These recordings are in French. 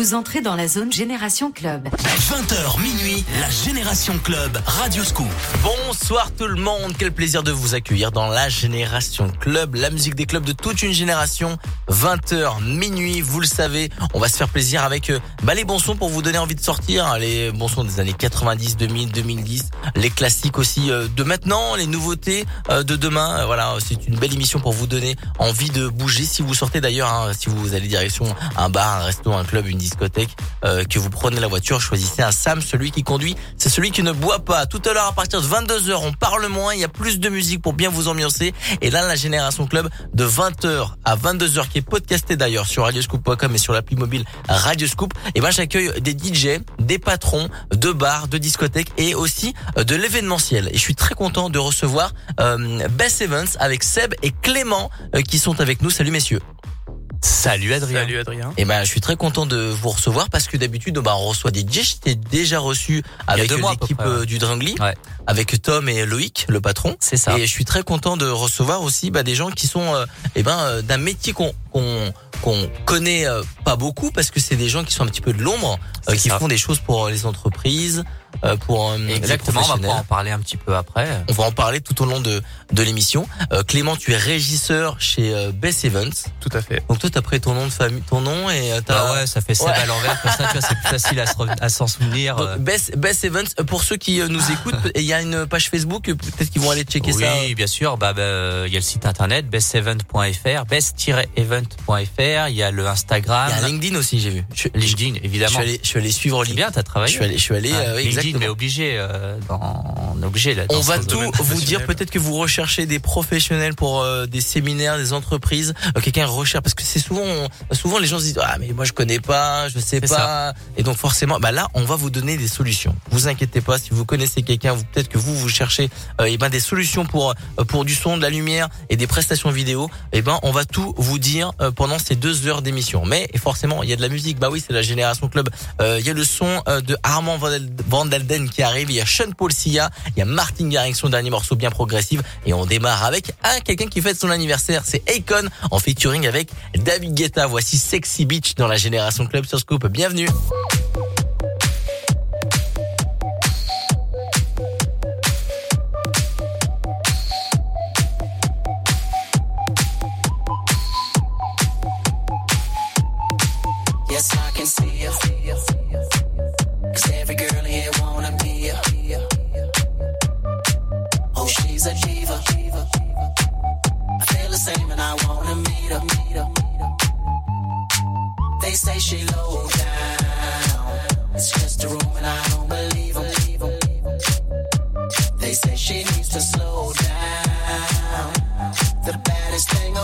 Vous entrez dans la zone Génération Club. 20h minuit, la Génération Club, Radio Scoop. Bonsoir tout le monde, quel plaisir de vous accueillir dans la Génération Club, la musique des clubs de toute une génération. 20h minuit, vous le savez, on va se faire plaisir avec euh, bah, les bons sons pour vous donner envie de sortir, les bons sons des années 90, 2000, 2010, les classiques aussi euh, de maintenant, les nouveautés euh, de demain. Voilà, c'est une belle émission pour vous donner envie de bouger si vous sortez d'ailleurs, hein, si vous allez direction un bar, un resto, un club, une discothèque, que vous prenez la voiture, choisissez un Sam, celui qui conduit, c'est celui qui ne boit pas. Tout à l'heure à partir de 22h, on parle moins, il y a plus de musique pour bien vous ambiancer. Et là, la Génération Club de 20h à 22h qui est podcasté d'ailleurs sur radioscoop.com et sur l'appli mobile Radioscoop. Et ben j'accueille des DJ, des patrons de bars, de discothèques et aussi euh, de l'événementiel. Et je suis très content de recevoir euh, Evans avec Seb et Clément euh, qui sont avec nous. Salut messieurs. Salut Adrien. Salut Adrien. Et ben je suis très content de vous recevoir parce que d'habitude on reçoit des DJ. J'étais déjà reçu avec l'équipe euh, du Dringly, avec Tom et Loïc, le patron. C'est ça. Et je suis très content de recevoir aussi bah, des gens qui sont euh, eh ben euh, d'un métier qu'on qu'on qu'on connaît pas beaucoup parce que c'est des gens qui sont un petit peu de l'ombre, qui font des choses pour les entreprises, euh, pour exactement. On va en parler un petit peu après. On va en parler tout au long de de l'émission. Euh, Clément, tu es régisseur chez euh, Bess Evans. Tout à fait. Donc toi, t'as pris ton nom de famille, ton nom et t'as. Ah ouais, ça fait ça à l'envers. Comme ça, tu vois, c'est plus facile à, s'en souvenir. Donc, Bess, Bess Evans. Pour ceux qui nous écoutent, il y a une page Facebook. Peut-être qu'ils vont aller checker ça. Oui, bien sûr. Bah, bah, il y a le site internet bestevent.fr, best-event.fr. Il y a le Instagram. Il y a LinkedIn aussi, j'ai vu. LinkedIn, évidemment. Je suis allé, je suis allé suivre. C'est bien, t'as travaillé. Je suis allé, je suis allé. Ah, oui, mais obligé, euh, dans, obligé là. On va tout vous dire. Peut-être que vous recherchez des professionnels pour euh, des séminaires, des entreprises. Euh, quelqu'un recherche parce que c'est souvent, souvent les gens se disent ah mais moi je connais pas, je sais pas. Et donc forcément, bah là on va vous donner des solutions. Vous inquiétez pas. Si vous connaissez quelqu'un, vous que vous vous cherchez et eh ben des solutions pour pour du son, de la lumière et des prestations vidéo. Et eh ben on va tout vous dire pendant ces deux heures d'émission. Mais forcément il y a de la musique. Bah oui c'est la génération club. Il y a le son de Armand Van Delden qui arrive, il y a Sean Paul Sia, il y a Martin Garrix, son dernier morceau bien progressif, et on démarre avec un quelqu'un qui fête son anniversaire, c'est Akon, en featuring avec David Guetta. Voici Sexy Beach dans la Génération Club sur Scoop. Bienvenue. They say she low down. It's just a room and I don't believe them. They say she needs to slow down. The baddest thing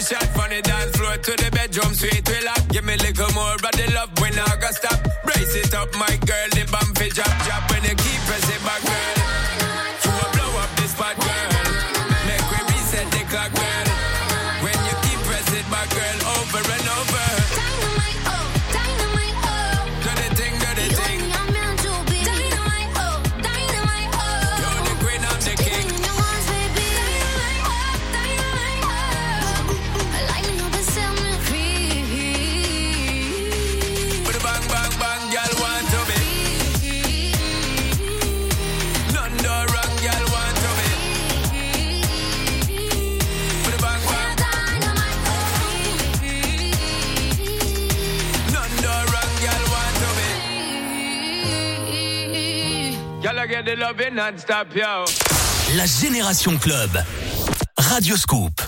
shot from the dance floor to the bedroom, sweet relax. Give me a little more, but the love when I got stop. Brace it up, Mike. La Génération Club. Radio Scoop.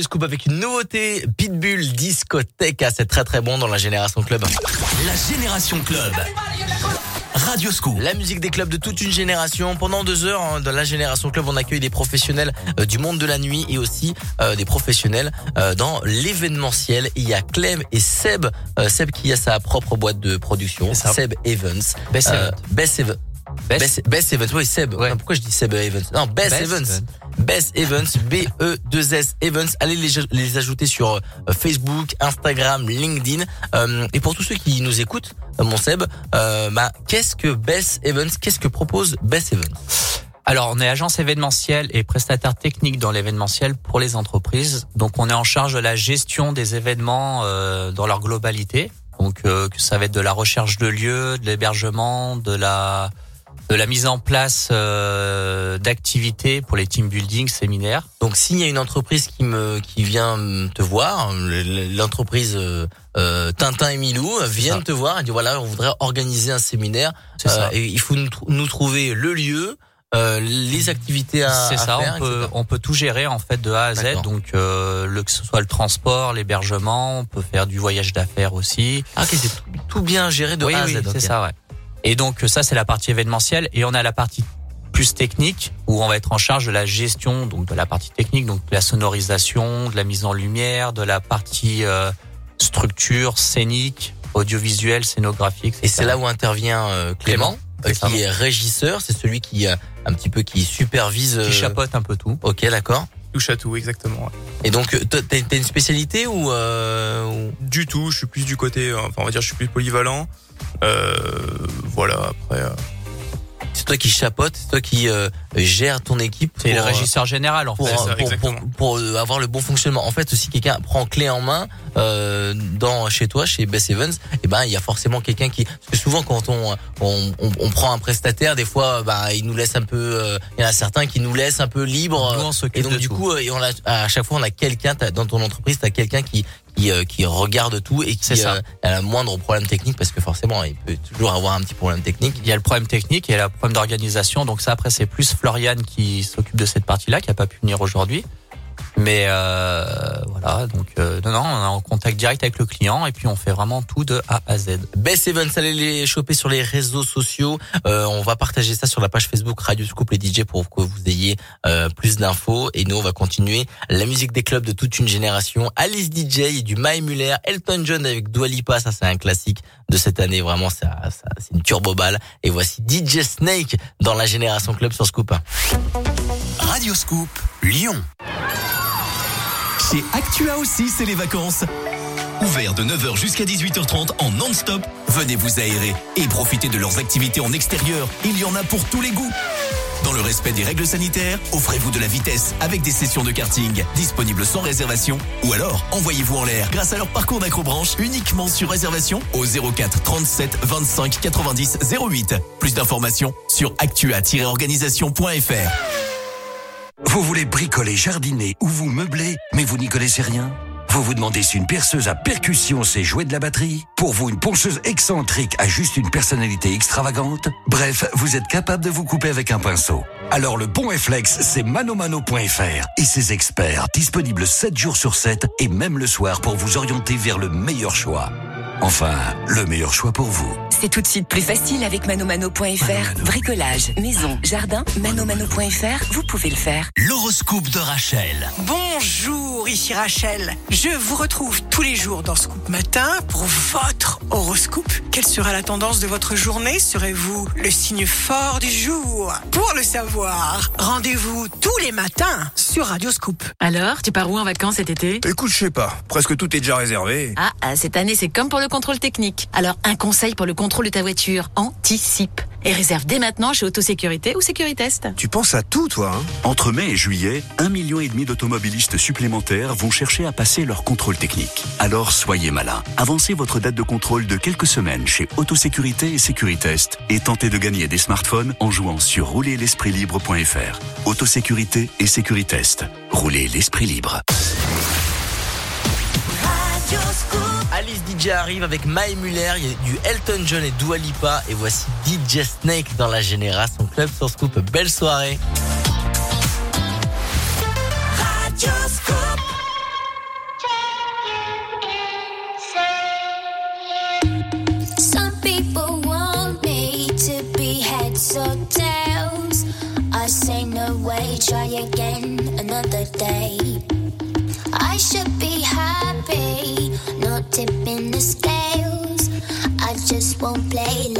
Radio Scoop avec une nouveauté, Pitbull Discothèque, Ah, c'est très très bon dans la Génération Club. La Génération Club. Radio Scoop. La musique des clubs de toute une génération. Pendant deux heures, hein, dans la Génération Club, on accueille des professionnels euh, du monde de la nuit et aussi euh, des professionnels euh, dans l'événementiel. Il y a Clem et Seb, euh, Seb qui a sa propre boîte de production. Seb Evans. Best Euh, Event. Best Evans. Best- Best, Best Evans, oui Seb. Ouais. Pourquoi je dis Seb Evans? Non, Best, Best Evans. Evans. Best Evans, B-E-2-S Evans. Allez les, les ajouter sur euh, Facebook, Instagram, LinkedIn. Euh, et pour tous ceux qui nous écoutent, euh, mon Seb, euh, bah, qu'est-ce que Best Evans? Qu'est-ce que propose Best Evans? Alors, on est agence événementielle et prestataire technique dans l'événementiel pour les entreprises. Donc, on est en charge de la gestion des événements euh, dans leur globalité. Donc, euh, que ça va être de la recherche de lieux, de l'hébergement, de la de la mise en place euh, d'activités pour les team building, séminaires. Donc s'il y a une entreprise qui me qui vient te voir, l'entreprise euh, euh, Tintin et Milou euh, viennent te voir et dit voilà on voudrait organiser un séminaire. C'est ça. et il faut nous, nous trouver le lieu, euh, les activités à, C'est ça, faire, on peut, on peut tout gérer en fait de A à Z. Donc, euh, le, que ce soit le transport, l'hébergement, on peut faire du voyage d'affaires aussi. Ah ok c'est tout, tout bien géré de oui, A à oui, Z. c'est ça, ouais. Et donc ça, c'est la partie événementielle. Et on a la partie plus technique où on va être en charge de la gestion, donc de la partie technique, donc de la sonorisation, de la mise en lumière, de la partie euh, structure, scénique, audiovisuel, scénographique. Et c'est là où intervient euh, Clément, euh, qui est régisseur, c'est celui qui euh, un petit peu qui supervise. qui euh, chapeaute un peu tout. Ok d'accord. Touche à tout, exactement. ouais. Et donc euh, t'as une spécialité ou, euh, ou- Du tout, je suis plus du côté, euh, enfin on va dire, je suis plus polyvalent. Euh, voilà, après. C'est toi qui chapeaute, c'est toi qui euh, gère ton équipe. C'est le euh, régisseur général en pour, fait. Ça, pour, pour, pour, euh, avoir le bon fonctionnement. En fait, si quelqu'un prend clé en main euh, dans chez toi, chez Bess Evans, eh ben il y a forcément quelqu'un qui. Parce que souvent quand on on, on, on prend un prestataire, des fois, bah il nous laisse un peu. euh, Il y en a certains qui nous laissent un peu libre. Et donc du tout. coup, euh, et on a, à chaque fois, on a quelqu'un t'as- dans ton entreprise, t'as quelqu'un qui qui, euh, qui regarde tout et C'est qui ça. euh, a le moindre problème technique parce que forcément, il peut toujours avoir un petit problème technique. Il y a le problème technique et il y a le problème d'organisation. Donc ça, après, c'est plus Floriane qui s'occupe de cette partie-là, qui a pas pu venir aujourd'hui. Mais euh, voilà, donc euh, non, non, on est en contact direct avec le client et puis on fait vraiment tout de A à Z. Best Events, allez les choper sur les réseaux sociaux. Euh, on va partager ça sur la page Facebook Radio Scoop les DJ pour que vous ayez euh, plus d'infos. Et nous, on va continuer la musique des clubs de toute une génération. Alice DJ et du Mae Muller, Elton John avec Dua Lipa, ça c'est un classique de cette année. Vraiment, ça, ça c'est une turbo balle. Et voici DJ Snake dans la génération club sur Scoop. Radio Scoop, Lyon. Chez Actua aussi, c'est les vacances. Ouvert de 9h jusqu'à 18h30 en non-stop, venez vous aérer et profitez de leurs activités en extérieur. Il y en a pour tous les goûts. Dans le respect des règles sanitaires, offrez-vous de la vitesse avec des sessions de karting disponibles sans réservation ou alors envoyez-vous en l'air grâce à leur parcours d'acrobranche uniquement sur réservation au 04 37 25 90 08. Plus d'informations sur actua-organisation.fr. Vous voulez bricoler, jardiner ou vous meubler, mais vous n'y connaissez rien? Vous vous demandez si une perceuse à percussion sait jouer de la batterie? Pour vous, une ponceuse excentrique a juste une personnalité extravagante? Bref, vous êtes capable de vous couper avec un pinceau. Alors le bon réflexe, c'est manomano.fr et ses experts, disponibles 7 jours sur 7 et même le soir pour vous orienter vers le meilleur choix. Enfin, le meilleur choix pour vous. C'est tout de suite plus facile avec manomano.fr. Bricolage, maison, jardin, manomano.fr, vous pouvez le faire. L'horoscope de Rachel. Bonjour, ici Rachel. Je vous retrouve tous les jours dans Scoop Matin pour votre horoscope. Quelle sera la tendance de votre journée? Serez-vous le signe fort du jour? Pour le savoir, rendez-vous tous les matins sur Radio Scoop. Alors, tu pars où en vacances cet été? Écoute, je sais pas. Presque tout est déjà réservé. ah, ah, cette année, c'est comme pour le contrôle technique. Alors, un conseil pour le contrôle de ta voiture. Anticipe. Et réserve dès maintenant chez Autosécurité ou Sécuritest. Tu penses à tout, toi, hein? Entre mai et juillet, un million et demi d'automobilistes supplémentaires vont chercher à passer leur contrôle technique. Alors soyez malin. Avancez votre date de contrôle de quelques semaines chez Autosécurité et Sécuritest et tentez de gagner des smartphones en jouant sur roulerlespritlibre.fr. Autosécurité et Sécuritest. Roulez l'esprit libre. Alice DJ arrive avec Mae Muller, il y a du Elton John et Dua Lipa. Et voici DJ Snake dans la génération club sur Scoop. Belle soirée. Won't play,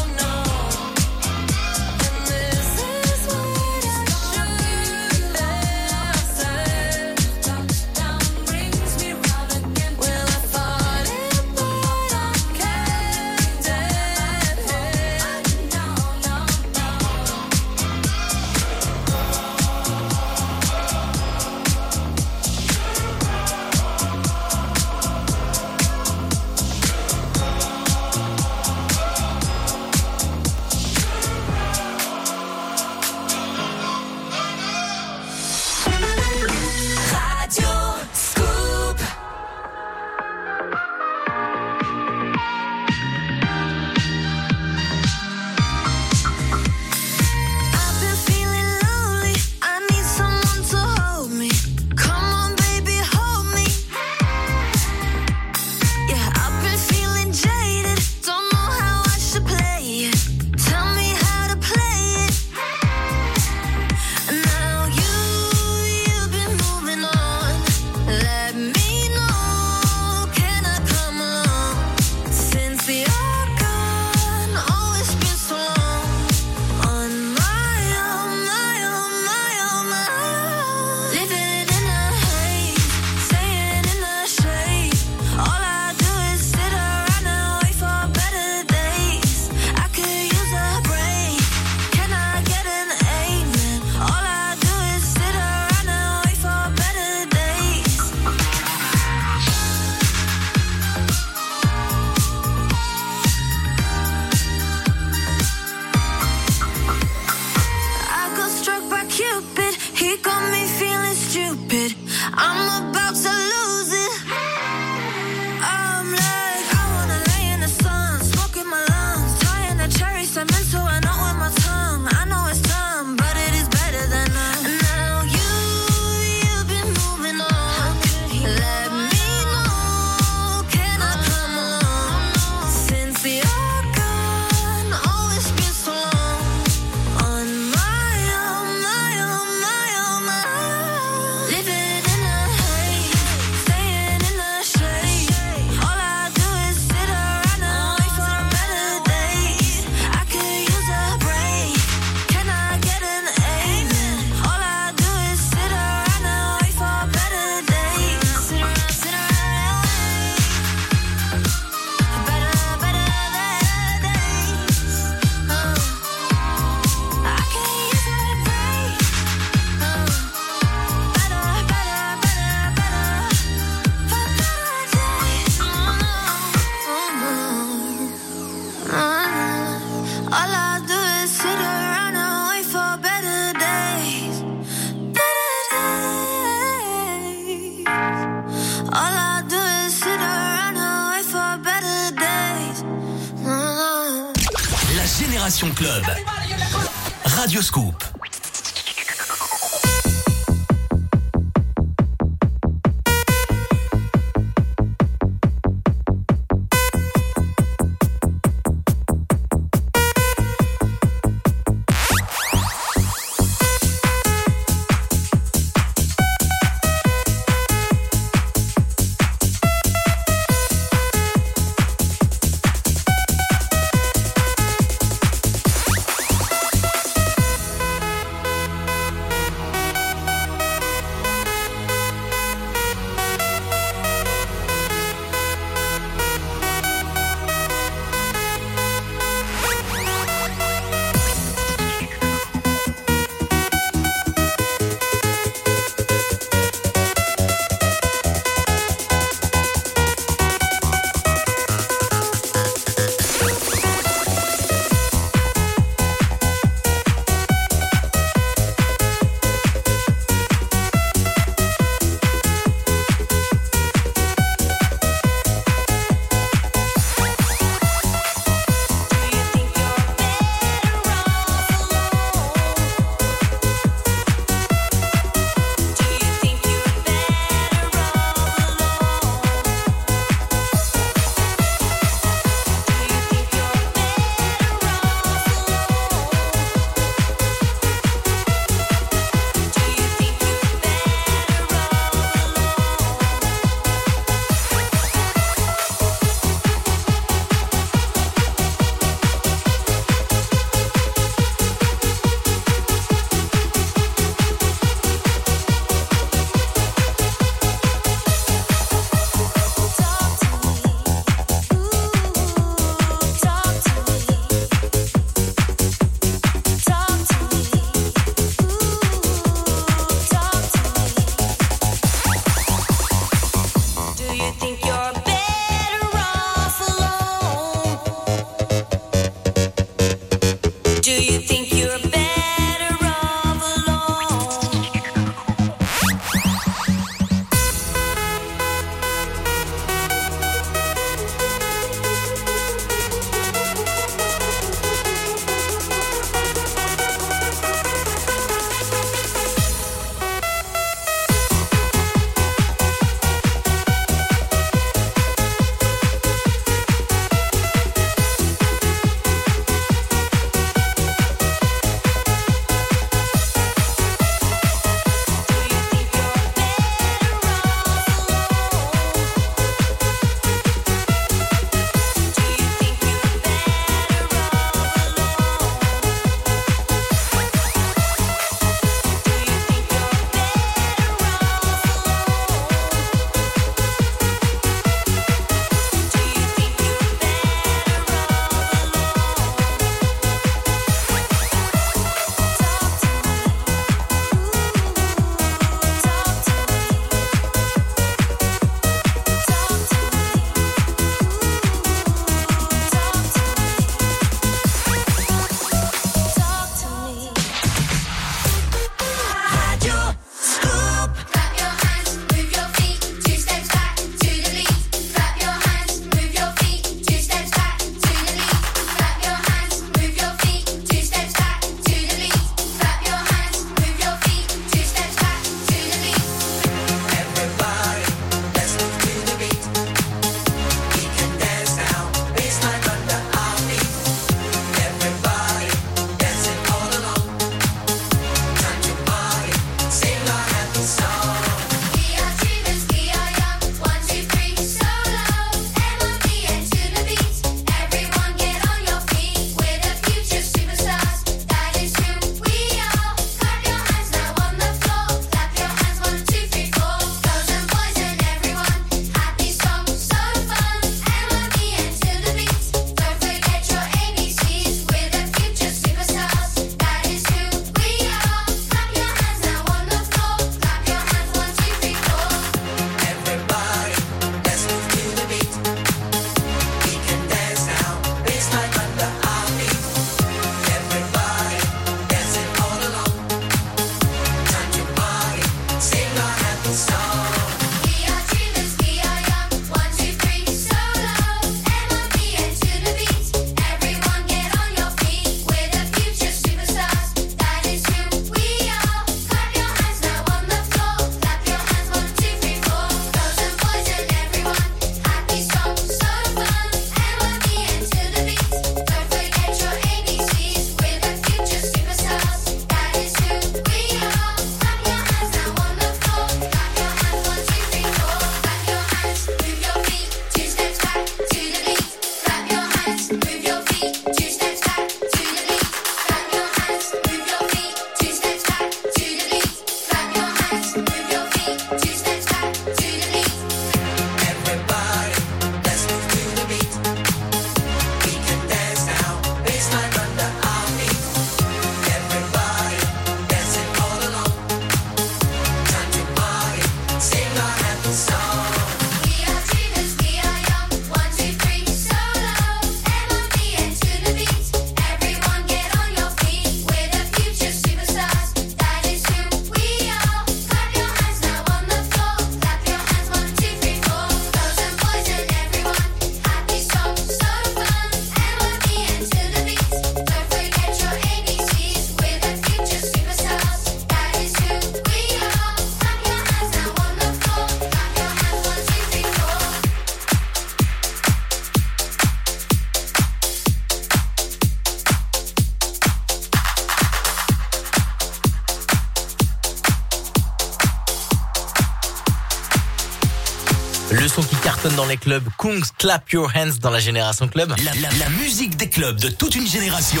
Les clubs. Kungs, clap your hands dans la Génération Club. La, la- la musique des clubs de toute une génération.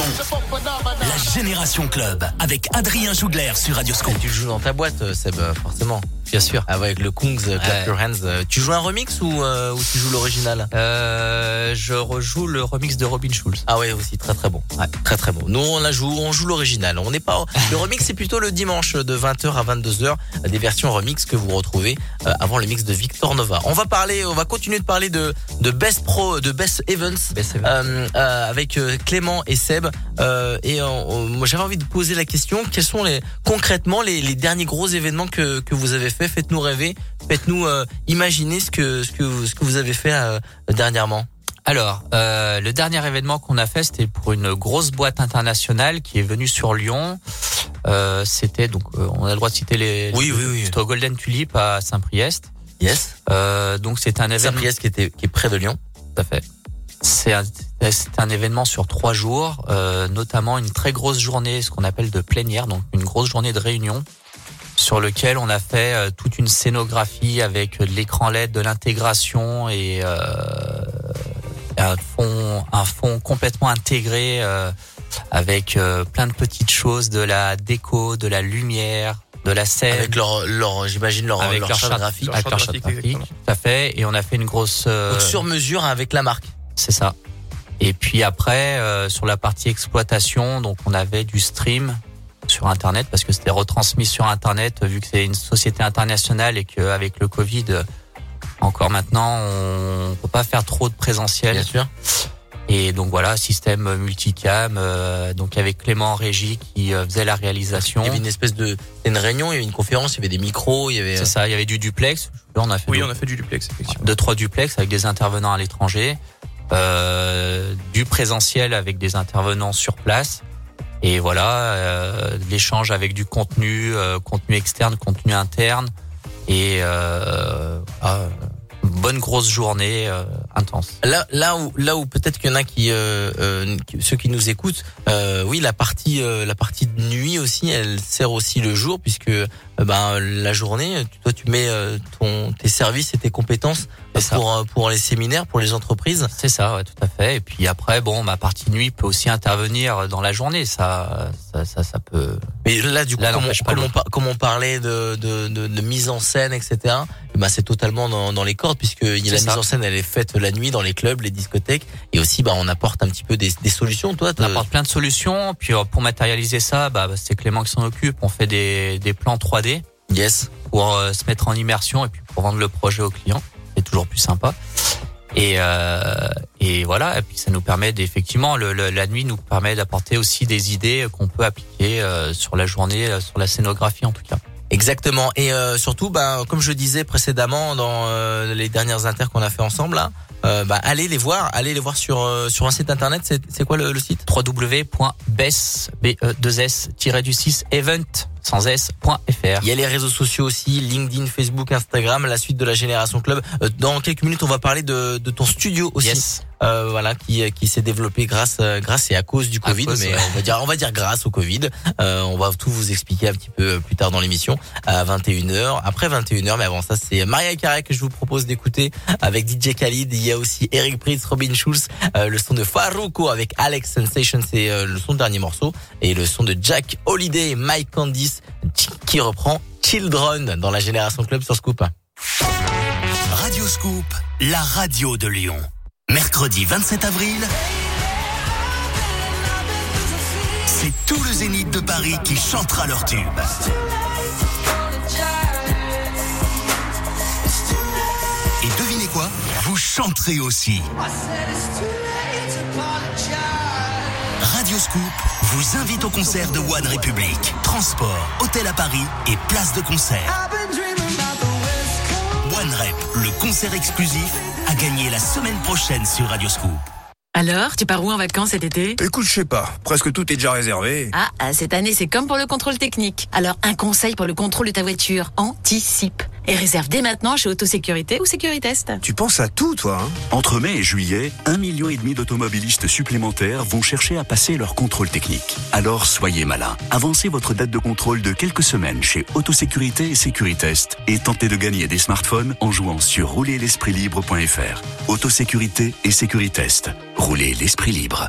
La Génération Club avec Adrien Jougler sur Radio Scoop. Tu joues dans ta boîte, euh, Seb, euh, forcément. Bien sûr. Ah ouais, avec le Kungs, euh, clap Ouais. your hands. Tu joues un remix ou, euh, ou tu joues l'original? Euh, je rejoue le remix de Robin Schulz. Ah ouais, aussi très très bon. Ouais, très très bon. Nous on la joue, on joue l'original. On n'est pas le remix, c'est plutôt le dimanche de 20h à 22h, des versions remix que vous retrouvez euh, avant le mix de Victor Nova. On va parler, on va continuer de parler de de Best Pro, de Best Events, euh, euh, avec Clément et Seb. Euh, et moi j'avais envie de poser la question quels sont les concrètement les, les derniers gros événements que que vous avez fait? Faites-nous rêver, faites-nous euh, imaginer ce que ce que vous- ce que vous avez fait euh, dernièrement. Alors, euh, le dernier événement qu'on a fait, c'était pour une grosse boîte internationale qui est venue sur Lyon. Euh, c'était donc, euh, on a le droit de citer les. Oui, oui, oui. C'était au Golden Tulip à Saint-Priest. Yes. Euh, donc c'est un événement. Saint-Priest qui était qui est près de Lyon. Tout à fait. C'est un, c'est un événement sur trois jours, euh, notamment une très grosse journée, ce qu'on appelle de plénière, donc une grosse journée de réunion, sur lequel on a fait euh, toute une scénographie avec de l'écran LED, de l'intégration et euh, un fond, un fond complètement intégré euh, avec euh, plein de petites choses, de la déco, de la lumière, de la scène. Avec leur, leur j'imagine leur, avec leur, leur charte graphique. avec leur charte graphique, tout à fait. Et on a fait une grosse. euh, Donc sur mesure avec la marque. C'est ça. Et puis après, euh, sur la partie exploitation, donc on avait du stream sur Internet parce que c'était retransmis sur Internet vu que c'est une société internationale et qu'avec le Covid, encore maintenant, on peut pas faire trop de présentiel. Bien sûr. Et donc voilà, système multicam, euh, donc avec Clément en régie qui euh, faisait la réalisation. Il y avait une espèce de, une réunion, il y avait une conférence, il y avait des micros, il y avait. C'est ça, il y avait du duplex. Là, on a fait Oui, on a fait du duplex, effectivement. deux trois duplex avec des intervenants à l'étranger, euh, du présentiel avec des intervenants sur place. Et voilà, euh, l'échange avec du contenu, euh, contenu externe, contenu interne, et euh, une bonne grosse journée euh, intense. Là, là où, là où peut-être qu'il y en a qui, euh, euh, ceux qui nous écoutent, euh, oui, la partie, euh, la partie de nuit aussi, elle sert aussi le jour puisque, euh, ben, la journée, toi, tu mets euh, ton, tes services et tes compétences pour, pour les séminaires, pour les entreprises. C'est ça, ouais, tout à fait. Et puis après, bon, ma partie nuit peut aussi intervenir dans la journée. Ça, ça, ça, ça peut. Mais là, du coup, Là, comme, on, comme, comme parlait de, de, de, de mise en scène, etc., ben, c'est totalement dans, dans les cordes, puisque la mise en scène, elle est faite la nuit dans les clubs, les discothèques, et aussi, bah, on apporte un petit peu des, des solutions. Toi, On apporte plein de solutions. Puis euh, pour matérialiser ça, bah, c'est Clément qui s'en occupe. On fait des, des plans 3D. Yes. Pour euh, se mettre en immersion et puis pour vendre le projet au client. C'est toujours plus sympa. Et, euh, et voilà. Et puis ça nous permet d'effectivement, le, le- la nuit nous permet d'apporter aussi des idées qu'on peut appliquer euh, sur la journée, euh, sur la scénographie en tout cas. Exactement. Et euh, surtout, bah, comme je disais précédemment dans euh, les dernières inters qu'on a fait ensemble, là, euh, bah, allez les voir, allez les voir sur euh, sur un site internet. C'est quoi le, le site? www.bes-du6event sans s.fr. Il y a les réseaux sociaux aussi, LinkedIn, Facebook, Instagram, la suite de la Génération Club. Euh, Dans quelques minutes, on va parler de, de ton studio aussi. Yes. Euh, voilà, qui, qui s'est développé grâce, euh, grâce et à cause du Covid, cause, mais ouais. on va dire, on va dire grâce au Covid. Euh, on va tout vous expliquer un petit peu plus tard dans l'émission à 21h. Après 21h, mais avant ça, c'est Maria Carré que je vous propose d'écouter avec DJ Khalid. Il y a aussi Eric Pritz, Robin Schulz, euh, le son de Faruko avec Alex Sensation, c'est euh, le son de dernier morceau, et le son de Jack Holiday et Mike Candice qui reprend Children dans la Génération Club sur Scoop. Radio Scoop, la radio de Lyon. Mercredi 27 avril, c'est tout le zénith de Paris qui chantera leur tube. Et devinez quoi? Vous chanterez aussi. Scoop vous invite au concert de One Republic. Transport, hôtel à Paris et place de concert. One Rep, le concert exclusif, a gagné la semaine prochaine sur Radio Scoop. Alors, tu pars où en vacances cet été? Écoute, je sais pas. Presque tout est déjà réservé. Ah, ah, cette année, c'est comme pour le contrôle technique. Alors, un conseil pour le contrôle de ta voiture. Anticipe. Et réserve dès maintenant chez Autosécurité ou Sécuritest. Tu penses à tout, toi, hein Entre mai et juillet, un million et demi d'automobilistes supplémentaires vont chercher à passer leur contrôle technique. Alors soyez malin. Avancez votre date de contrôle de quelques semaines chez Autosécurité et Sécuritest et tentez de gagner des smartphones en jouant sur roulerlespritlibre.fr. Autosécurité et Sécuritest. Roulez l'esprit libre.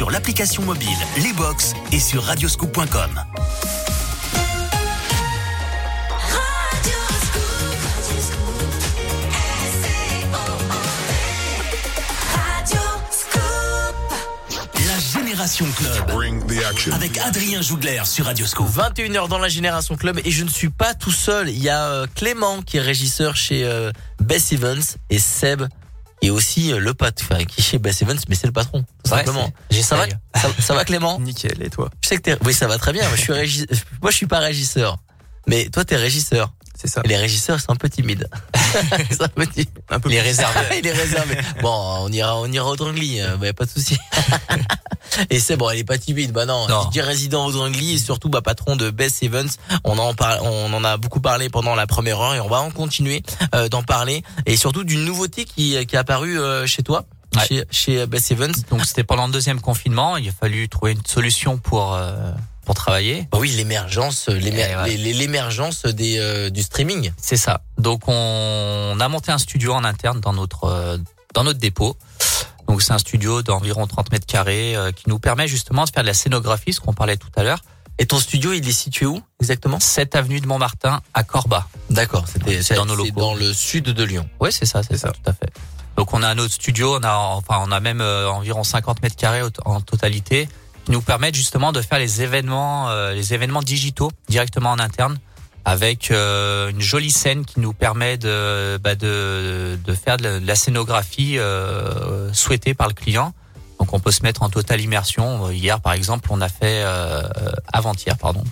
Sur l'application mobile, les box et sur radioscoop.com. La Génération Club. Avec Adrien Jougler sur Radioscoop. 21h dans la Génération Club et je ne suis pas tout seul. Il y a euh, Clément qui est régisseur chez euh, Bess Evans et Seb est aussi euh, le patron, enfin, qui est chez Bess Evans, mais c'est le patron, tout Ouais, simplement. Ça va, ça, ça va Clément? Nickel, et toi? Je sais que t'es, oui, ça va très bien. Moi, je suis régi- moi, je suis pas régisseur. Mais toi, t'es régisseur. C'est ça. Les régisseurs, sont un peu timides. un peu timide. Un peu Il est réservé. Il est réservé. Bon, on ira, on ira au Drangly, euh, bah, y a pas de souci. et c'est bon, elle est pas timide. Bah non, Non. je dis résident au Drangly et surtout, bah, patron de Bess Evans. On en parle, on en a beaucoup parlé pendant la première heure et on va en continuer euh, d'en parler et surtout d'une nouveauté qui, qui est apparue euh, chez toi. Ouais. Chez, chez Bess Evans. Donc c'était pendant le deuxième confinement, il a fallu trouver une solution pour euh, pour travailler. Bah oui, l'émergence, ouais. les- les- l'émergence des euh, du streaming. C'est ça. Donc on, a monté un studio en interne dans notre euh, dans notre dépôt. Donc c'est un studio d'environ 30 mètres carrés euh, qui nous permet justement de faire de la scénographie, ce qu'on parlait tout à l'heure. Et ton studio, il est situé où exactement? 7 avenue de Montmartin à Corba. D'accord, c'était Dans nos locaux. dans le sud de Lyon. Ouais, c'est ça, c'est ça, tout à fait. Donc on a un autre studio, on a enfin on a même euh, environ 50 mètres carrés en totalité qui nous permettent justement de faire les événements euh, les événements digitaux directement en interne avec euh, une jolie scène qui nous permet de bah, de, de faire de la, scénographie euh, souhaitée par le client. Donc on peut se mettre en totale immersion. Hier par exemple, on a fait euh, avant-hier pardon.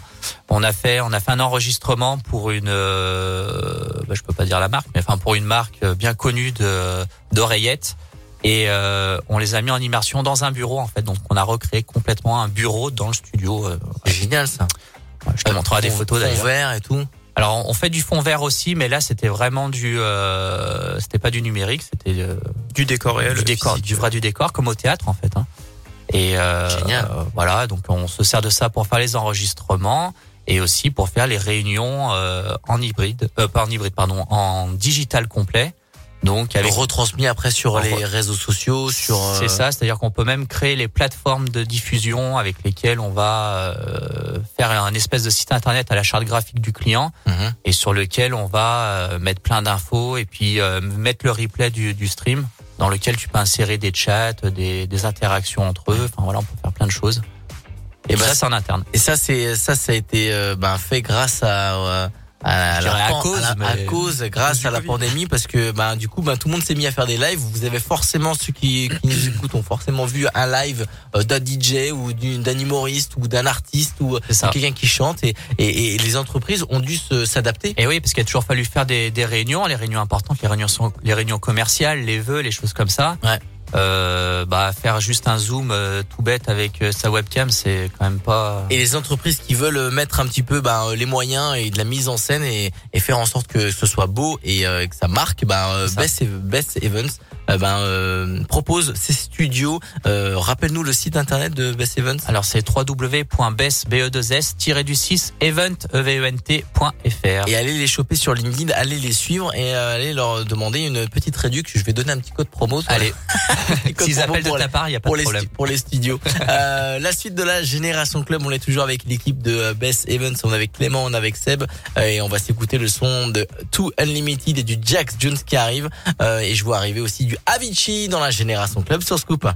On a fait on a fait un enregistrement pour une euh, bah, je peux pas dire la marque mais enfin pour une marque bien connue de d'oreillettes et euh, on les a mis en immersion dans un bureau en fait. Donc on a recréé complètement un bureau dans le studio. euh, C'est génial ça. Je te montrerai des photos fond d'ailleurs. vert et tout. Alors on fait du fond vert aussi, mais là c'était vraiment du, euh, c'était pas du numérique, c'était euh, du décor réel, du décor, du vrai du décor, comme au théâtre en fait. hein. Et euh, Génial. euh, voilà, donc on se sert de ça pour faire les enregistrements et aussi pour faire les réunions euh, en hybride, euh, pas en hybride, pardon, en digital complet. Donc avec retransmis après sur les réseaux sociaux, sur. euh, c'est ça, c'est-à-dire qu'on peut même créer les plateformes de diffusion avec lesquelles on va euh, faire un espèce de site internet à la charte graphique du client Mhm. et sur lequel on va euh, mettre plein d'infos et puis euh, mettre le replay du, du stream dans lequel tu peux insérer des chats, des, des interactions entre eux. Enfin voilà, on peut faire plein de choses. Et, ben, ça, c'est en interne. Et ça, c'est ça, ça a été euh, ben, fait grâce à. Euh, à, la cause, la- à cause, grâce à la pandémie, parce que ben du coup, ben tout le monde s'est mis à faire des lives. Vous avez forcément ceux qui, qui nous écoutent ont forcément vu un live euh, d'un DJ ou d'un humoriste ou d'un artiste ou quelqu'un qui chante et, et, et les entreprises ont dû se- s'adapter. Et oui, parce qu'il a toujours fallu faire des, des réunions, les réunions importantes, les réunions, sont- les réunions commerciales, les vœux, les choses comme ça. Ouais. Euh, bah faire juste un zoom euh, tout bête avec euh, sa webcam, c'est quand même pas. Et les entreprises qui veulent mettre un petit peu ben, les moyens et de la mise en scène et, et faire en sorte que ce soit beau et euh, que ça marque, ben, euh, C'est euh, ben, euh, propose ses studios. Euh, Rappelle-nous le site internet de Best Events. Alors c'est www.bes-du6 event event.fr. Et allez les choper sur LinkedIn, allez les suivre et euh, allez leur demander une petite réduction. Je vais donner un petit code promo. Allez. S'ils appellent de ta part, il y a pas de problème. pour les studios. Euh, la suite de la Génération Club, on est toujours avec l'équipe de euh, Best Events. On est avec Clément, on est avec Seb euh, et on va s'écouter le son de Too Unlimited et du Jax Jones qui arrive. Euh, et je vois arriver aussi du Avicii dans la Génération Club sur Scoop.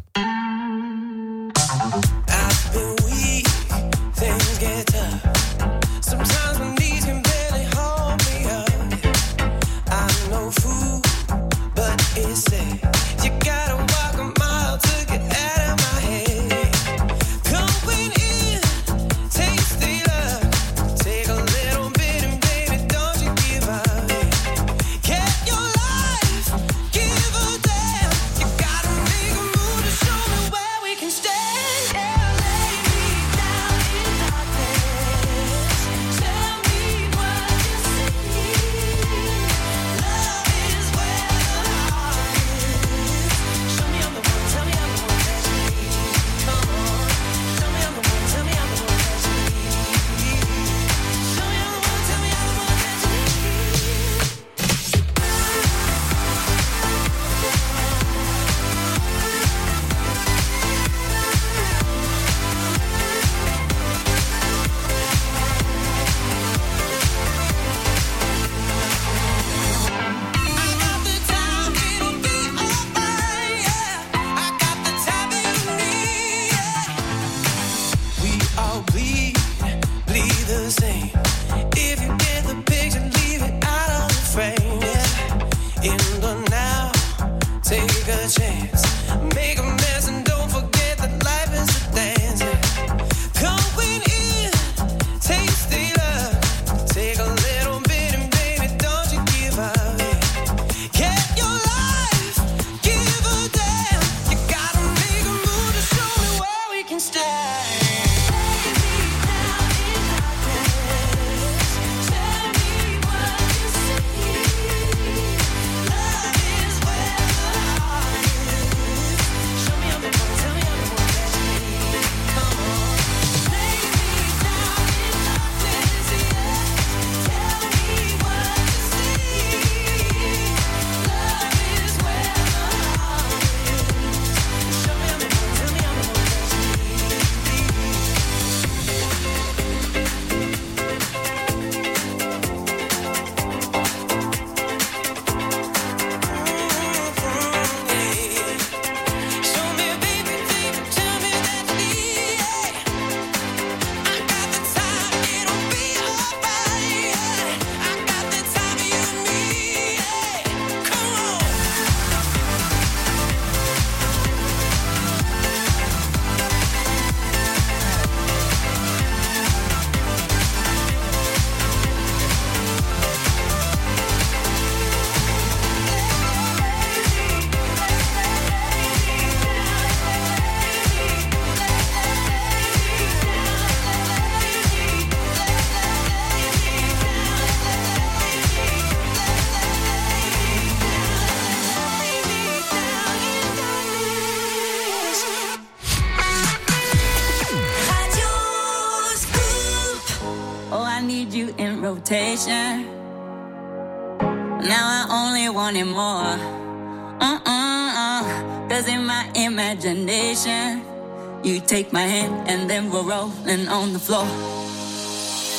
my hand, and then we're rolling on the floor.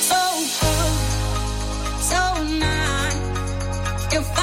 So good, so nice. If I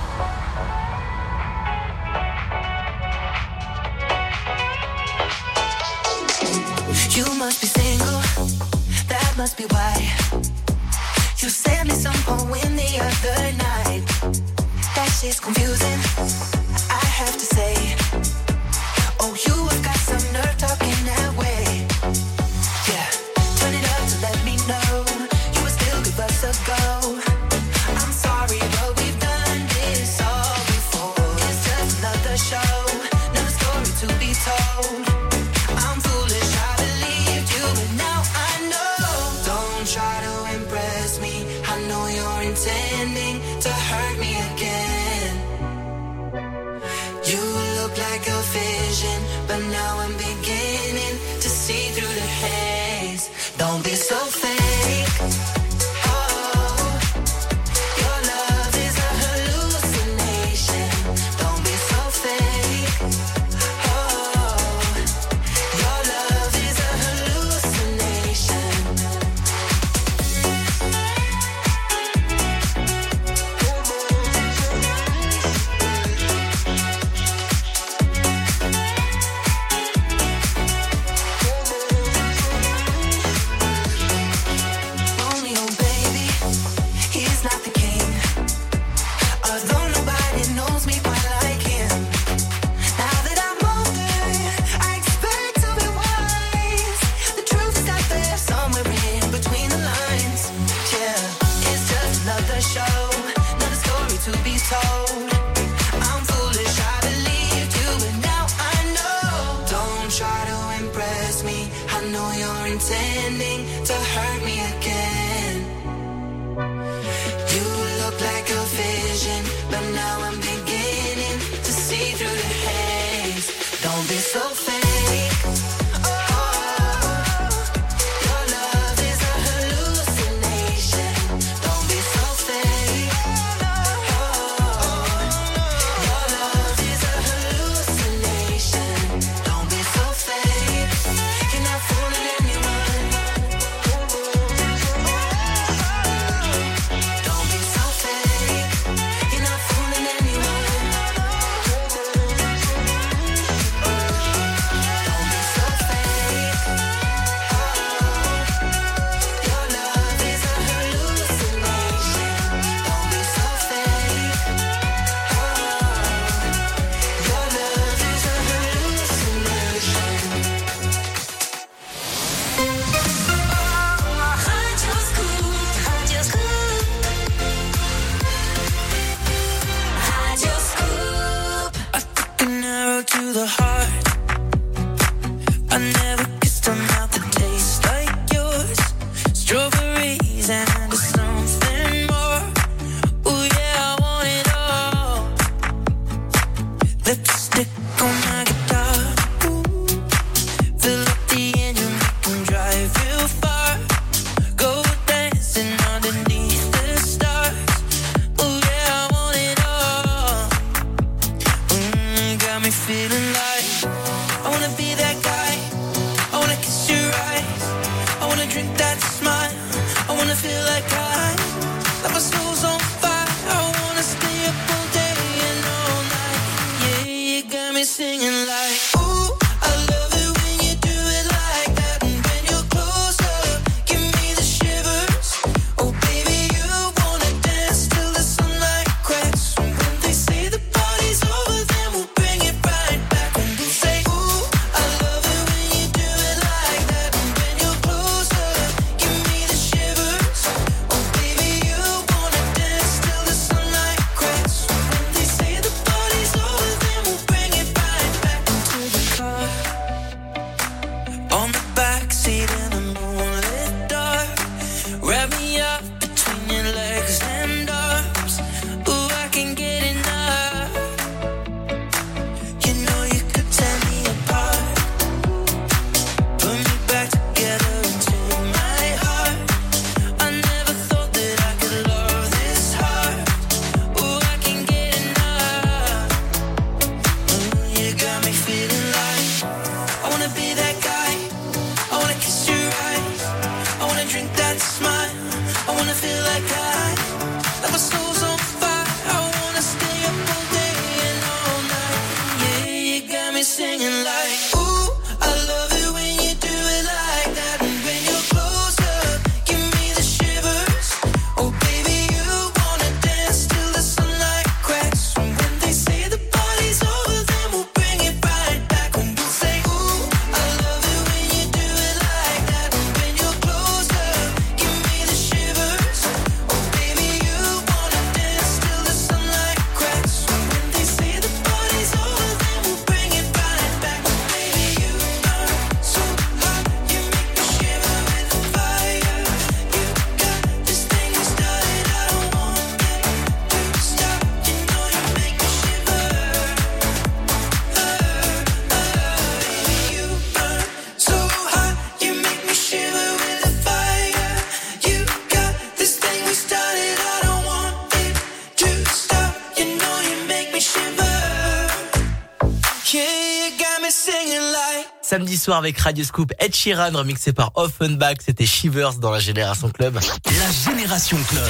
Samedi soir avec Radio Scoop. Ed Sheeran remixé par Offenbach. C'était Shivers dans la Génération Club. La Génération Club.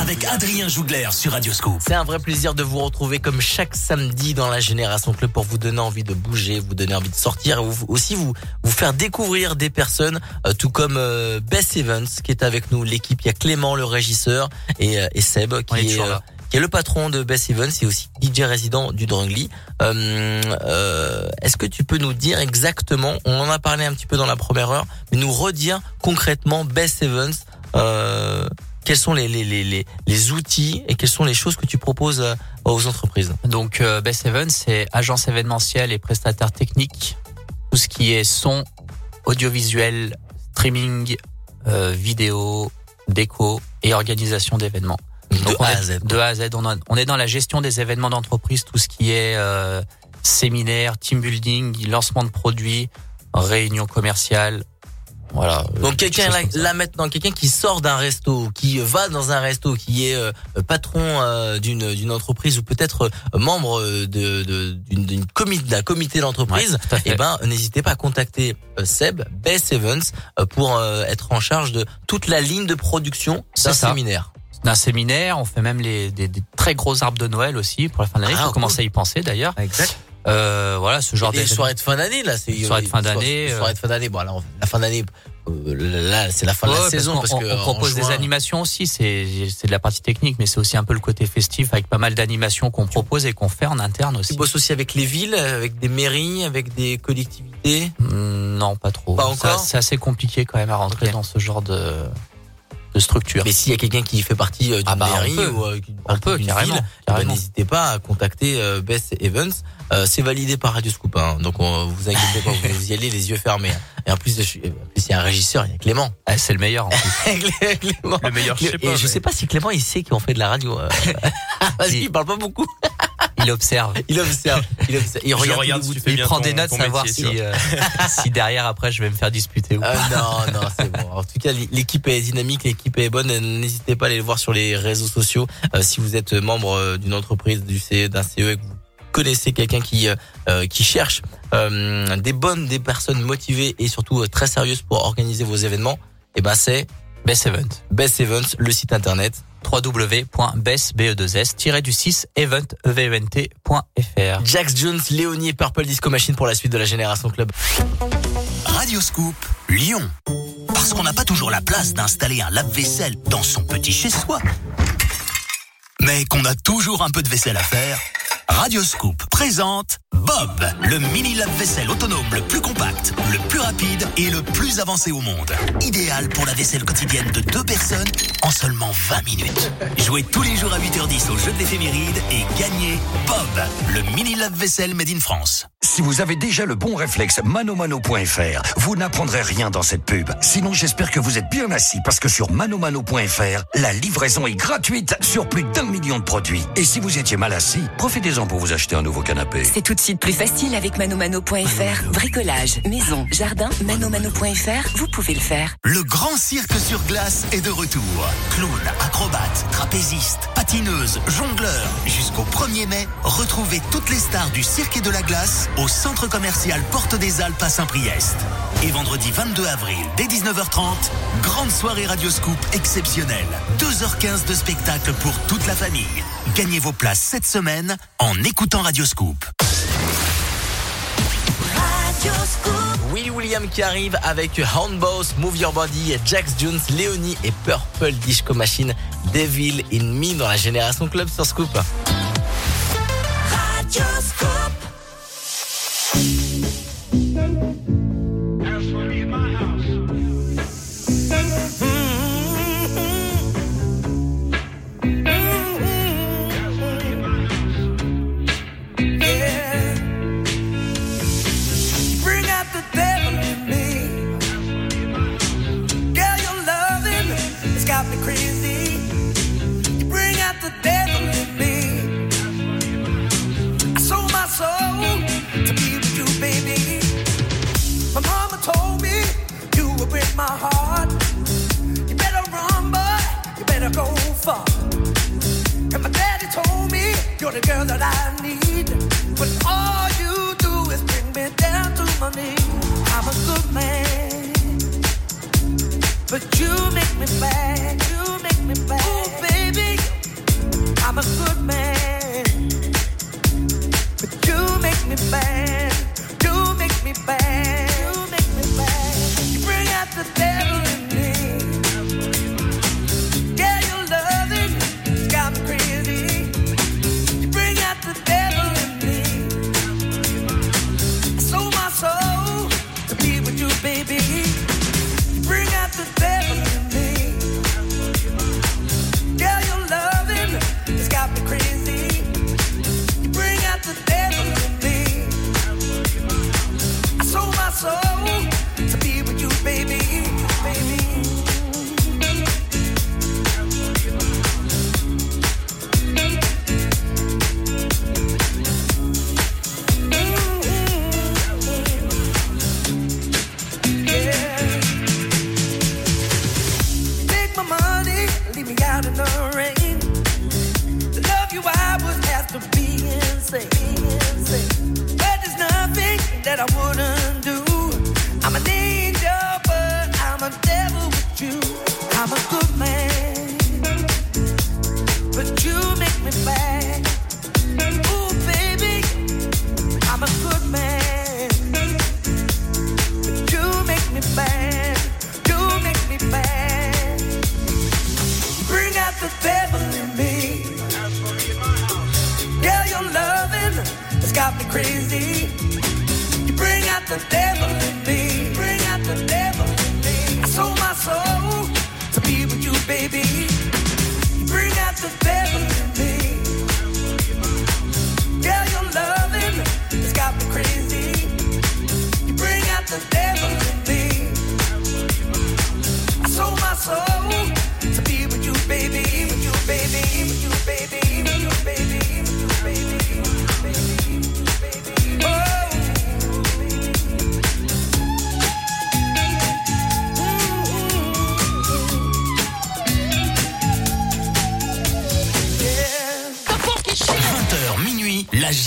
Avec Adrien Jougler sur Radio Scoop. C'est un vrai plaisir de vous retrouver comme chaque samedi dans la Génération Club pour vous donner envie de bouger, vous donner envie de sortir et vous- aussi vous vous faire découvrir des personnes, euh, tout comme euh, Bess Evans qui est avec nous. L'équipe, il y a Clément le régisseur et, euh, et Seb On est qui est, euh. Qui est le patron de Bess Evans et aussi DJ résident du Drungly. Euh, euh, Est-ce que tu peux nous dire exactement, on en a parlé un petit peu dans la première heure, mais nous redire concrètement Bess Evans, euh, quels sont les, les, les, les, outils et quelles sont les choses que tu proposes euh, aux entreprises? Donc euh, Best Event, c'est agence événementielle et prestataire technique. Tout ce qui est son, audiovisuel, streaming, vidéo, déco et organisation d'événements. De on A est- à Z. De A à Z. On, a- on est dans la gestion des événements d'entreprise, tout ce qui est euh, séminaire, team building, lancement de produits, réunion commerciale. Voilà. Donc quelqu'un là, maintenant, quelqu'un qui sort d'un resto, qui va dans un resto, qui est euh, patron euh, d'une d'une entreprise ou peut-être euh, membre euh, de d'une d'une comité d'un comité d'entreprise, Ouais, fait. eh ben n'hésitez pas à contacter euh, Seb Bess Evans euh, pour euh, être en charge de toute la ligne de production d'un séminaire. D'un séminaire. On fait même les, des, des très gros arbres de Noël aussi pour la fin d'année. Ah, Il faut cool. commencer à y penser d'ailleurs. Exact. Euh, voilà, ce genre d'événement. soirées de fin d'année là, c'est Soirées de fin d'année, Soirées de fin d'année. Bon alors la fin d'année, euh, là c'est la fin de la parce saison qu'on- parce, on, que on propose des animations aussi. C'est c'est de la partie technique, mais c'est aussi un peu le côté festif avec pas mal d'animations qu'on propose et qu'on fait en interne aussi. Tu bosses aussi avec les villes, avec des mairies, avec des collectivités? Hmm, Non, pas trop. Pas encore C'est assez compliqué quand même à rentrer dans ce genre de, de structure. Mais s'il y a quelqu'un qui fait partie euh, d'une Ah bah, mairie peut. ou euh, d'une ville, eh ben, n'hésitez pas à contacter euh, Bess Evans. Euh, c'est validé par Radio Scoop, hein, donc on, vous inquiétez pas, vous y allez les yeux fermés. hein. Et en plus, je il y a un régisseur, il y a Clément. Ah, c'est le meilleur en plus. Clément. Le meilleur, je sais Et pas. je mais- sais pas si Clément il sait qu'on fait de la radio. euh. Parce qu'il parle pas beaucoup. Il observe. Il observe. Il observe. Il Je regarde, regarde si Il prend ton- des notes, savoir métier, si, euh, si derrière après je vais me faire disputer ou Euh, pas. non, non, c'est bon. En tout cas, l'équipe est dynamique, l'équipe est bonne. N'hésitez pas à aller le voir sur les réseaux sociaux. Euh, si vous êtes membre euh, d'une entreprise, du CE, d'un CE, et que vous connaissez quelqu'un qui euh, euh, qui cherche euh, des bonnes, des personnes motivées et surtout très sérieuses pour organiser vos événements, et ben c'est Best Event. Best Events, le site internet. www.best-du6 event event.fr. Jax Jones, Léonie et Purple Disco Machine pour la suite de la Génération Club. Radio Scoop, Lyon. Parce qu'on n'a pas toujours la place d'installer un lave-vaisselle dans son petit chez-soi. Mais qu'on a toujours un peu de vaisselle à faire. Radio Scoop présente Bob, le mini lave-vaisselle autonome le plus compact, le plus rapide et le plus avancé au monde. Idéal pour la vaisselle quotidienne de deux personnes en seulement 20 minutes. Jouez tous les jours à 8h10 au jeu de l'éphéméride et gagnez Bob, le mini lave-vaisselle made in France. Si vous avez déjà le bon réflexe manomano.fr, vous n'apprendrez rien dans cette pub. Sinon, j'espère que vous êtes bien assis parce que sur manomano.fr, la livraison est gratuite sur plus d'un million de produits. Et si vous étiez mal assis, profitez-en pour vous acheter un nouveau canapé. C'est tout de suite plus facile avec manomano.fr. Bricolage, maison, jardin, manomano.fr, vous pouvez le faire. Le grand cirque sur glace est de retour. Clown, acrobate, trapéziste, patineuse, jongleur. Jusqu'au 1er mai, retrouvez toutes les stars du cirque et de la glace au centre commercial Porte des Alpes à Saint-Priest. Et vendredi 22 avril, dès 19h30, grande soirée Radio Scoop exceptionnelle. 2h15 de spectacle pour toute la famille. Gagnez vos places cette semaine en écoutant Radio Scoop. Willy William qui arrive avec Handboss, Move Your Body, Jax Jones, Léonie et Purple Disco Machine, Devil in Me dans la Génération Club sur Scoop. Bring my heart. You better run, boy. You better go far. And my daddy told me you're the girl that I need. But all you do is bring me down to my knees. I'm a good man, but you make me bad. You make me bad. Oh, baby, I'm a good man, but you make me bad. You make me bad the best. to be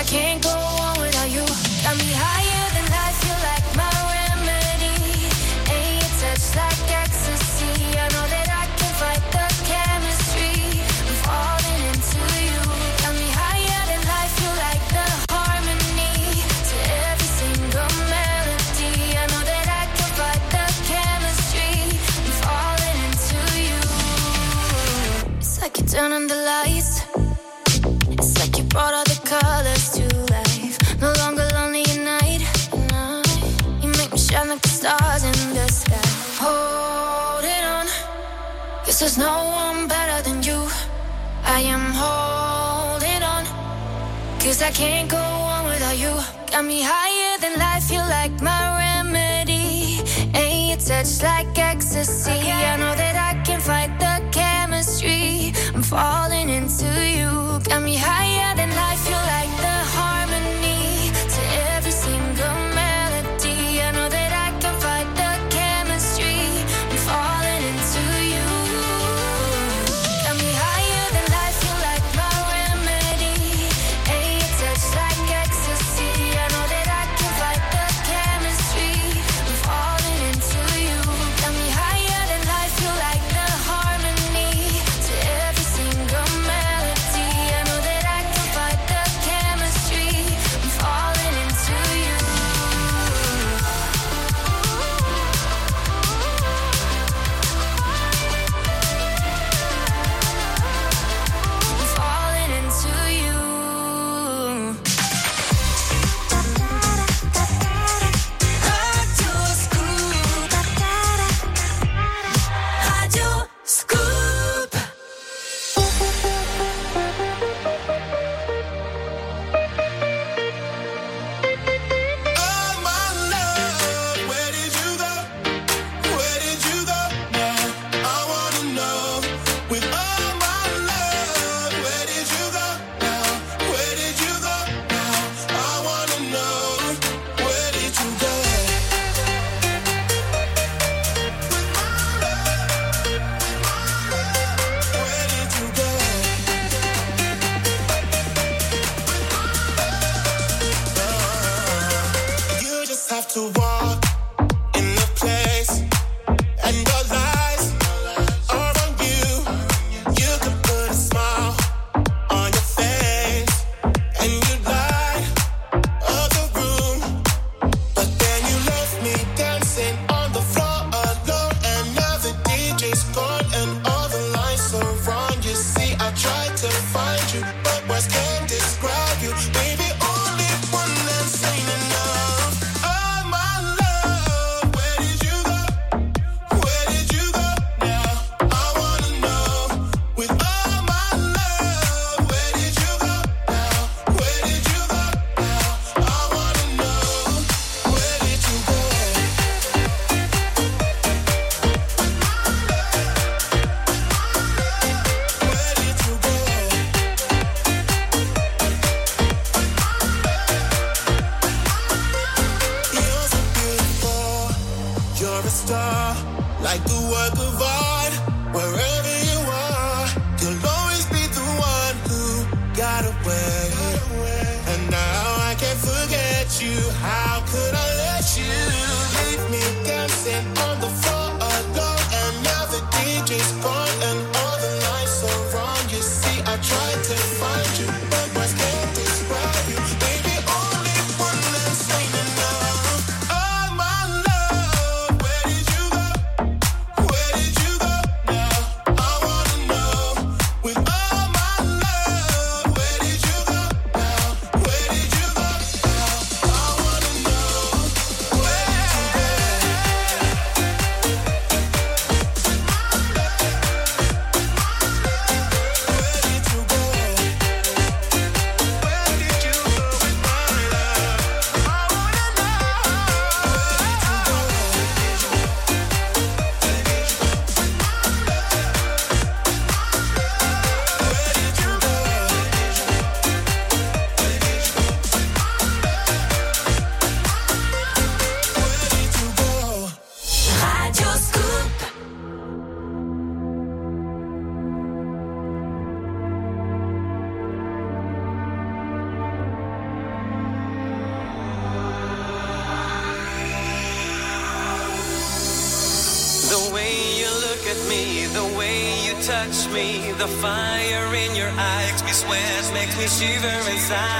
I can't go Cause I can't go on without you. Got me higher than life, you like my remedy. And your touch like ecstasy. Okay. I know that I can fight the chemistry. I'm falling into you. Got me higher. to walk. shiver inside.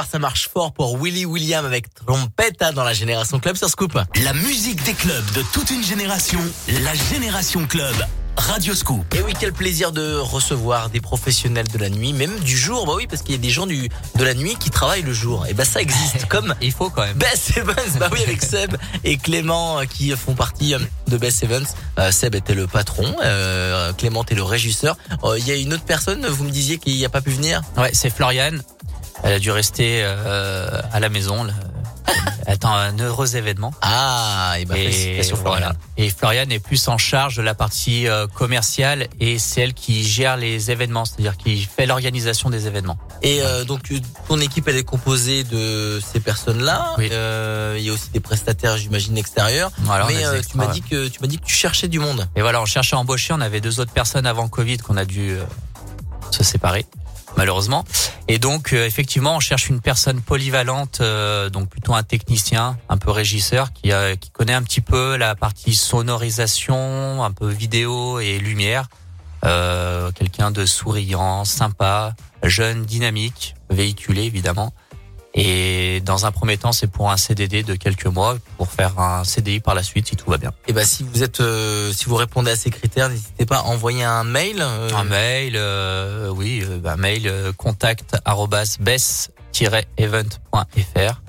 Ça marche fort pour Willy William avec Trompetta dans la Génération Club sur Scoop. La musique des clubs de toute une génération, la Génération Club, Radio Scoop. Et oui, quel plaisir de recevoir des professionnels de la nuit, même du jour. Bah oui, parce qu'il y a des gens du, de la nuit qui travaillent le jour. Et bah ça existe comme Il faut quand même. Best Evans. Bah oui, avec Seb et Clément euh, qui font partie euh, de Best Evans. Euh, Seb était le patron, euh, Clément était le régisseur. Euh, Il y a une autre personne, vous me disiez qu'il n'y a pas pu venir? Ouais, c'est Floriane. Elle a dû rester euh, à la maison. Là. Attends, un heureux événement. Ah, et bah félicitations Florian. voilà. Et Floriane est plus en charge de la partie euh, commerciale et c'est elle qui gère les événements, c'est-à-dire qui fait l'organisation des événements. Et euh, donc euh, ton équipe elle est composée de ces personnes-là. Oui. Euh, Il y a aussi des prestataires, j'imagine extérieurs. Voilà, Mais tu m'as ouais. dit que tu m'as dit que tu cherchais du monde. Et voilà, on cherchait à embaucher. On avait deux autres personnes avant Covid qu'on a dû se séparer, malheureusement. Et donc, euh, effectivement, on cherche une personne polyvalente, euh, donc plutôt un technicien, un peu régisseur, qui, a, qui connaît un petit peu la partie sonorisation, un peu vidéo et lumière. Euh, Quelqu'un de souriant, sympa, jeune, dynamique, véhiculé évidemment. Et dans un premier temps, c'est pour un CDD de quelques mois, pour faire un CDI par la suite si tout va bien. Et ben si vous êtes, euh, si vous répondez à ces critères, n'hésitez pas à envoyer un mail. euh, Un mail, euh, oui, euh, bah, mail euh, contact bess-event.fr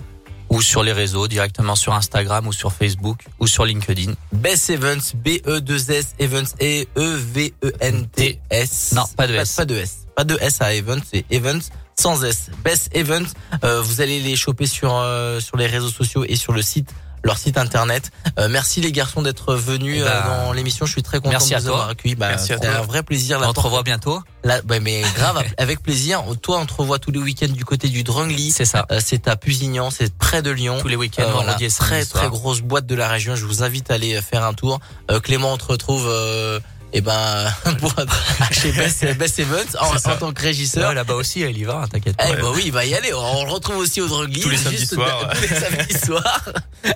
ou sur les réseaux directement sur Instagram ou sur Facebook ou sur LinkedIn. Bess Events, B-E-2-S, Events, E E-E-V-E-N-T-S. Non, pas de pas, S. Pas de S. Pas de S à Events, c'est Events sans S. Best Events, euh, vous allez les choper sur, euh, sur les réseaux sociaux et sur le site leur site internet. Euh, merci les garçons d'être venus Eh ben, euh, dans l'émission. Je suis très content merci de à vous toi. avoir accueillis. Bah, Merci à c'est un vrai plaisir. La On te revoit bientôt. Là, bah, mais grave, avec plaisir. Toi, on te revoit tous les week-ends du côté du Drungly. C'est ça. Euh, c'est à Pusignan, c'est près de Lyon. Tous les week-ends, Euh, voilà. Très soir. très grosse boîte de la région. Je vous invite à aller faire un tour. Euh, Clément, on te retrouve. Et ben pour, chez Best, Best Events en, en tant que régisseur. Ouais, Là-bas aussi, elle y va, hein, t'inquiète pas. Eh bah oui, il va y aller. On le retrouve aussi au Drugly. Tous les samedis soirs. Tous les samedis soirs.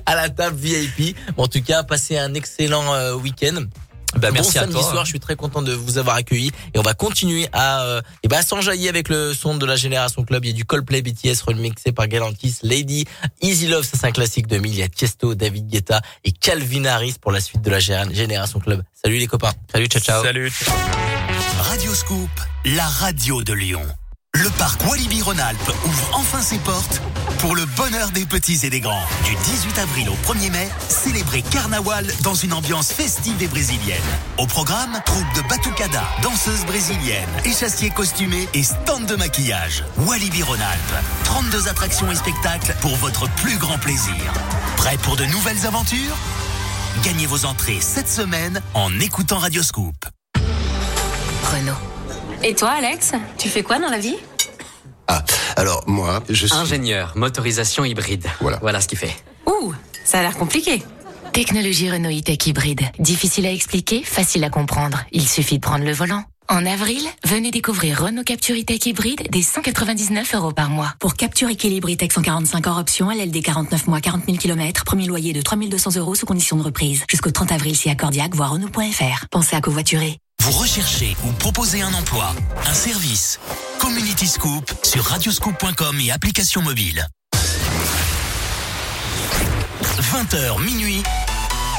À la table VIP. Bon, en tout cas, passez un excellent euh, week-end. Bah, bon merci à samedi toi. soir, je suis très content de vous avoir accueilli et on va continuer à euh, et bah, s'enjailler avec le son de la Génération Club. Il y a du Coldplay BTS remixé par Galantis, Lady, Easy Love, ça c'est un classique 2000. Il y a Tiesto, David Guetta et Calvin Harris pour la suite de la Gé- Génération Club. Salut les copains. Salut, ciao ciao. Salut. Radio Scoop, la radio de Lyon. Le parc Walibi Rhône-Alpes ouvre enfin ses portes pour le bonheur des petits et des grands. Du 18 avril au 1er mai, célébrez Carnaval dans une ambiance festive et brésilienne. Au programme, troupe de batucada, danseuses brésiliennes, échassiers costumés et stand de maquillage. Walibi Rhône-Alpes, 32 attractions et spectacles pour votre plus grand plaisir. Prêt pour de nouvelles aventures? Gagnez vos entrées cette semaine en écoutant Radio Scoop. Renault. Et toi, Alex Tu fais quoi dans la vie? Alors, moi, je suis. Ingénieur, motorisation hybride. Voilà. Voilà ce qu'il fait. Ouh, ça a l'air compliqué. Technologie Renault e-tech hybride. Difficile à expliquer, facile à comprendre. Il suffit de prendre le volant. En avril, venez découvrir Renault Capture e-tech hybride des 199 euros par mois. Pour Capture Équilibre E-Tech 145 hors option, LLD 49 mois, 40 000 km, premier loyer de 3200 euros sous condition de reprise. Jusqu'au 30 avril, si accordiaque, voire Renault.fr. Pensez à covoiturer. Vous recherchez ou proposez un emploi, un service. Community Scoop sur radioscoop.com et application mobile. 20h minuit,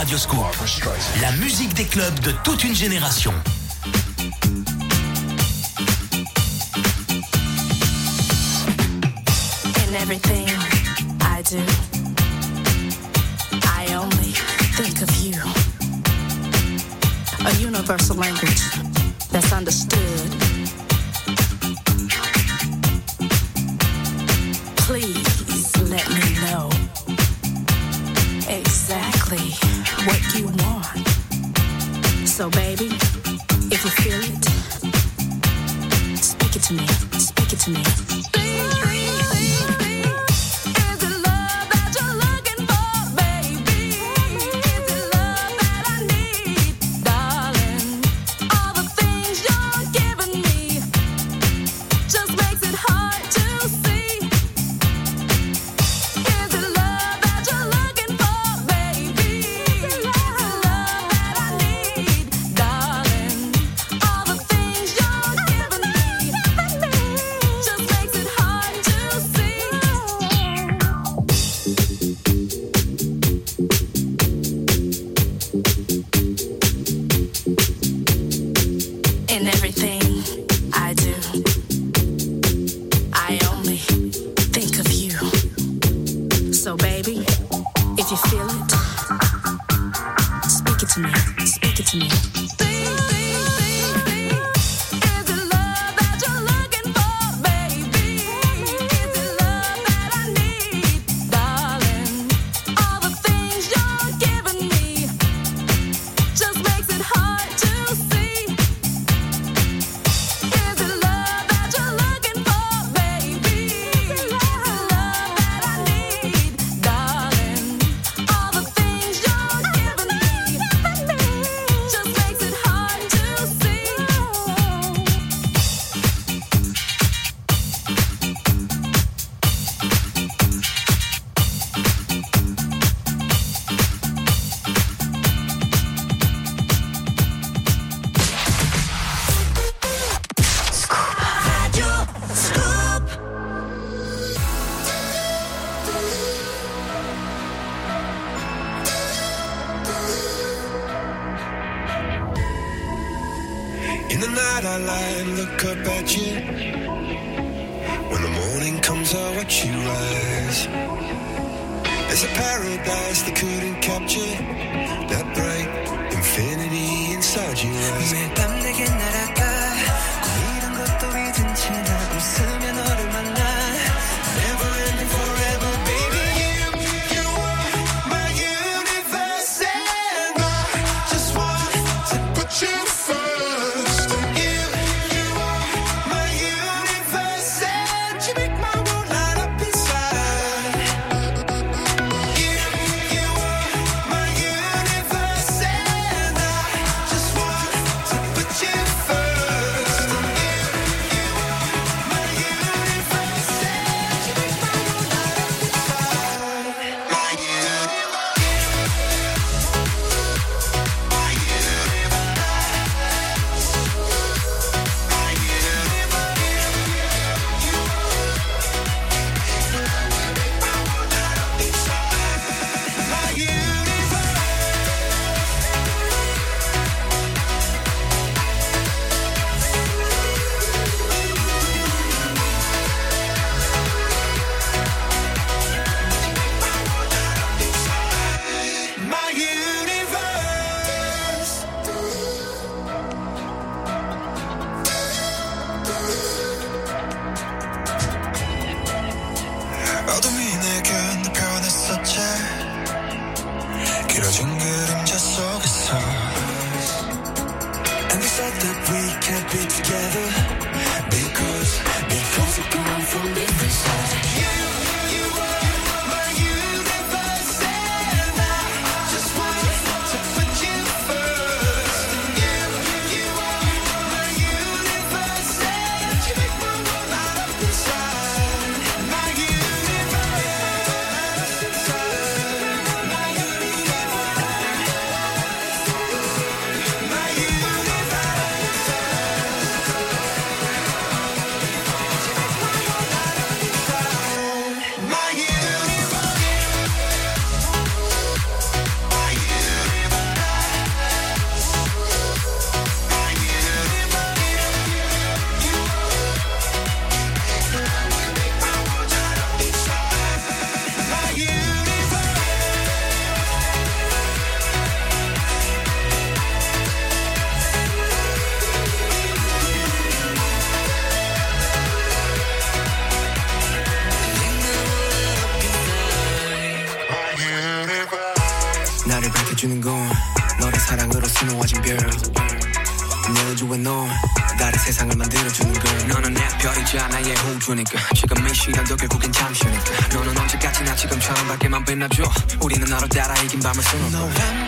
Radioscope. La musique des clubs de toute une génération. about you. 호주니까. 지금 이 시간도 결국엔 잠시니까. 너는 언제까지나 지금처럼 밝게만 빛나줘. 우리는 너를 따라 이긴 밤을 수놓아